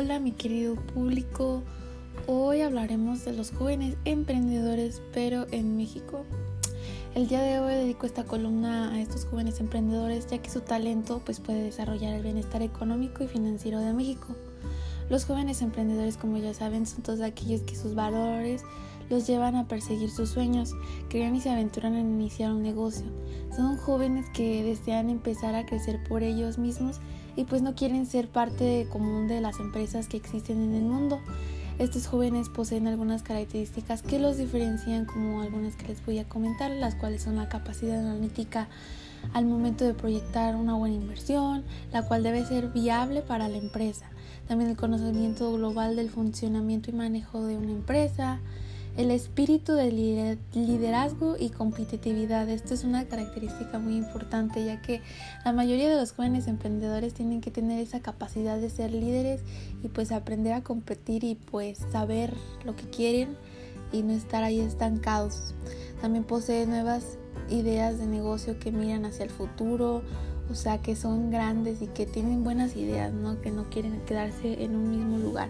Hola mi querido público, hoy hablaremos de los jóvenes emprendedores pero en México. El día de hoy dedico esta columna a estos jóvenes emprendedores ya que su talento pues, puede desarrollar el bienestar económico y financiero de México. Los jóvenes emprendedores como ya saben son todos aquellos que sus valores los llevan a perseguir sus sueños, crean y se aventuran en iniciar un negocio. Son jóvenes que desean empezar a crecer por ellos mismos y pues no quieren ser parte común de las empresas que existen en el mundo. Estos jóvenes poseen algunas características que los diferencian como algunas que les voy a comentar, las cuales son la capacidad analítica al momento de proyectar una buena inversión, la cual debe ser viable para la empresa. También el conocimiento global del funcionamiento y manejo de una empresa, el espíritu de liderazgo y competitividad. Esto es una característica muy importante ya que la mayoría de los jóvenes emprendedores tienen que tener esa capacidad de ser líderes y pues aprender a competir y pues saber lo que quieren y no estar ahí estancados. También posee nuevas ideas de negocio que miran hacia el futuro, o sea, que son grandes y que tienen buenas ideas, ¿no? Que no quieren quedarse en un mismo lugar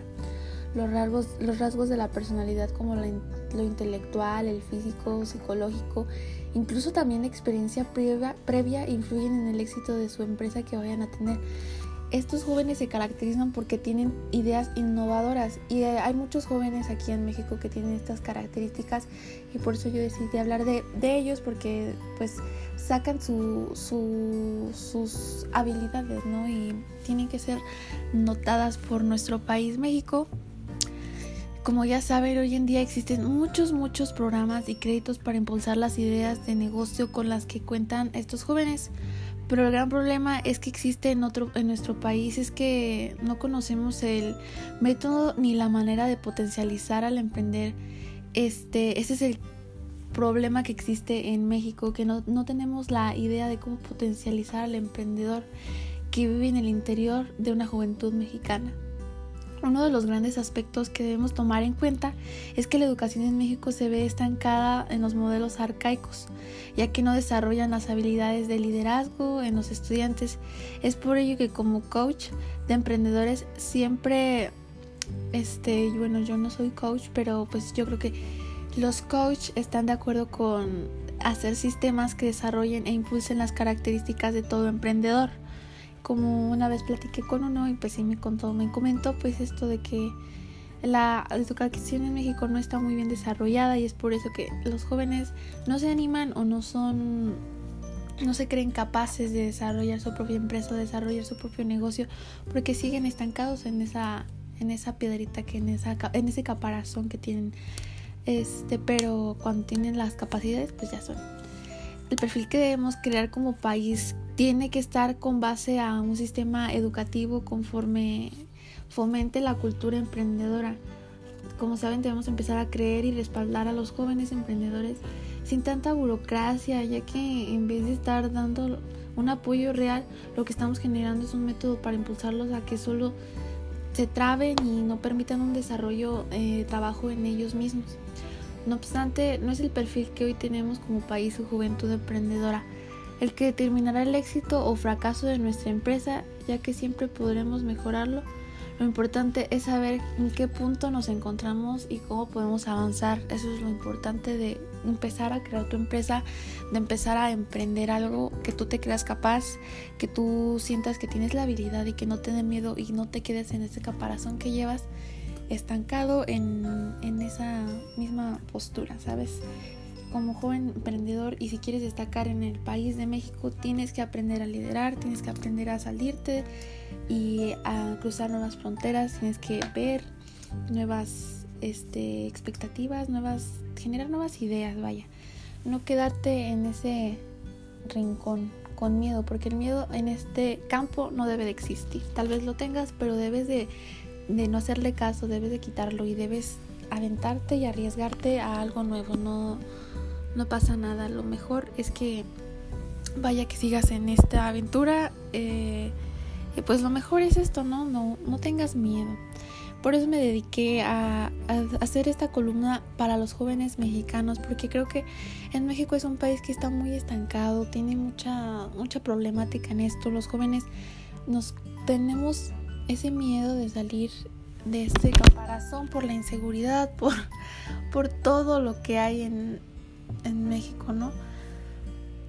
los rasgos, los rasgos de la personalidad como lo intelectual, el físico, psicológico, incluso también la experiencia previa, previa influyen en el éxito de su empresa que vayan a tener. Estos jóvenes se caracterizan porque tienen ideas innovadoras y eh, hay muchos jóvenes aquí en México que tienen estas características y por eso yo decidí hablar de, de ellos porque pues sacan su, su, sus habilidades ¿no? y tienen que ser notadas por nuestro país México como ya saben, hoy en día existen muchos, muchos programas y créditos para impulsar las ideas de negocio con las que cuentan estos jóvenes. Pero el gran problema es que existe en, otro, en nuestro país es que no conocemos el método ni la manera de potencializar al emprender. Este, ese es el problema que existe en México, que no, no tenemos la idea de cómo potencializar al emprendedor que vive en el interior de una juventud mexicana. Uno de los grandes aspectos que debemos tomar en cuenta es que la educación en México se ve estancada en los modelos arcaicos, ya que no desarrollan las habilidades de liderazgo en los estudiantes. Es por ello que como coach de emprendedores siempre, este, bueno, yo no soy coach, pero pues yo creo que los coach están de acuerdo con hacer sistemas que desarrollen e impulsen las características de todo emprendedor como una vez platiqué con uno y pues sí me contó, me comentó pues esto de que la educación en México no está muy bien desarrollada y es por eso que los jóvenes no se animan o no son no se creen capaces de desarrollar su propia empresa, desarrollar su propio negocio porque siguen estancados en esa en esa piedrita que en esa en ese caparazón que tienen. Este, pero cuando tienen las capacidades pues ya son el perfil que debemos crear como país tiene que estar con base a un sistema educativo conforme fomente la cultura emprendedora. Como saben, debemos empezar a creer y respaldar a los jóvenes emprendedores sin tanta burocracia, ya que en vez de estar dando un apoyo real, lo que estamos generando es un método para impulsarlos a que solo se traben y no permitan un desarrollo de eh, trabajo en ellos mismos. No obstante, no es el perfil que hoy tenemos como país o juventud emprendedora el que determinará el éxito o fracaso de nuestra empresa, ya que siempre podremos mejorarlo. Lo importante es saber en qué punto nos encontramos y cómo podemos avanzar. Eso es lo importante de empezar a crear tu empresa, de empezar a emprender algo que tú te creas capaz, que tú sientas que tienes la habilidad y que no te dé miedo y no te quedes en ese caparazón que llevas estancado en, en esa postura, ¿sabes? como joven emprendedor y si quieres destacar en el país de México, tienes que aprender a liderar, tienes que aprender a salirte y a cruzar nuevas fronteras, tienes que ver nuevas este, expectativas, nuevas, generar nuevas ideas, vaya. No quedarte en ese rincón con miedo, porque el miedo en este campo no debe de existir. Tal vez lo tengas, pero debes de, de no hacerle caso, debes de quitarlo y debes aventarte y arriesgarte a algo nuevo, no no pasa nada. Lo mejor es que vaya que sigas en esta aventura. Eh, y pues lo mejor es esto, ¿no? ¿no? No tengas miedo. Por eso me dediqué a, a, hacer esta columna para los jóvenes mexicanos, porque creo que en México es un país que está muy estancado, tiene mucha, mucha problemática en esto. Los jóvenes nos tenemos ese miedo de salir de este caparazón por la inseguridad, por, por todo lo que hay en, en México, ¿no?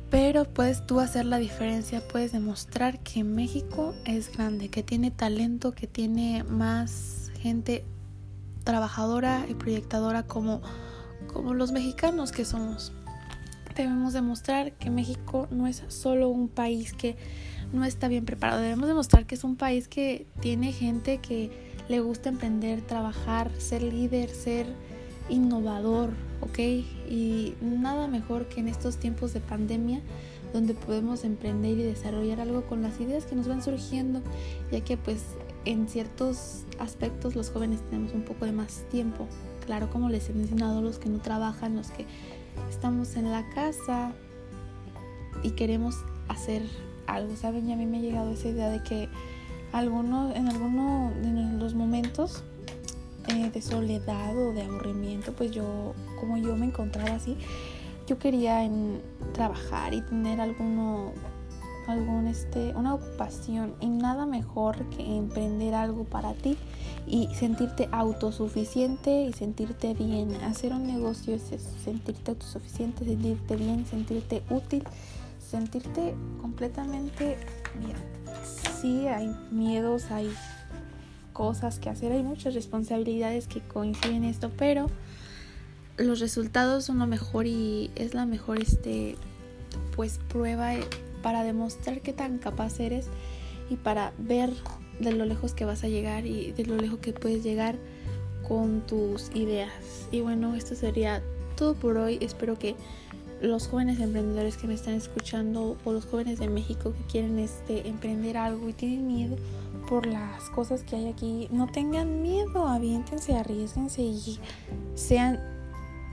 Pero puedes tú hacer la diferencia, puedes demostrar que México es grande, que tiene talento, que tiene más gente trabajadora y proyectadora como, como los mexicanos que somos. Debemos demostrar que México no es solo un país que no está bien preparado, debemos demostrar que es un país que tiene gente que le gusta emprender, trabajar, ser líder, ser innovador, ¿ok? Y nada mejor que en estos tiempos de pandemia donde podemos emprender y desarrollar algo con las ideas que nos van surgiendo, ya que pues en ciertos aspectos los jóvenes tenemos un poco de más tiempo. Claro, como les he mencionado, los que no trabajan, los que estamos en la casa y queremos hacer algo, ¿saben? Y a mí me ha llegado esa idea de que algunos, en algunos de los momentos eh, de soledad o de aburrimiento, pues yo, como yo me encontraba así, yo quería en trabajar y tener alguno, algún este, una ocupación y nada mejor que emprender algo para ti y sentirte autosuficiente y sentirte bien. Hacer un negocio es sentirte autosuficiente, sentirte bien, sentirte útil, sentirte completamente bien. Sí, hay miedos, hay cosas que hacer, hay muchas responsabilidades que coinciden en esto, pero los resultados son lo mejor y es la mejor este pues prueba para demostrar qué tan capaz eres y para ver de lo lejos que vas a llegar y de lo lejos que puedes llegar con tus ideas. Y bueno, esto sería todo por hoy. Espero que los jóvenes emprendedores que me están escuchando o los jóvenes de México que quieren este emprender algo y tienen miedo por las cosas que hay aquí, no tengan miedo, aviéntense, arriesguense y sean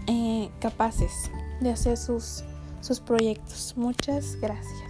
eh, capaces de hacer sus, sus proyectos. Muchas gracias.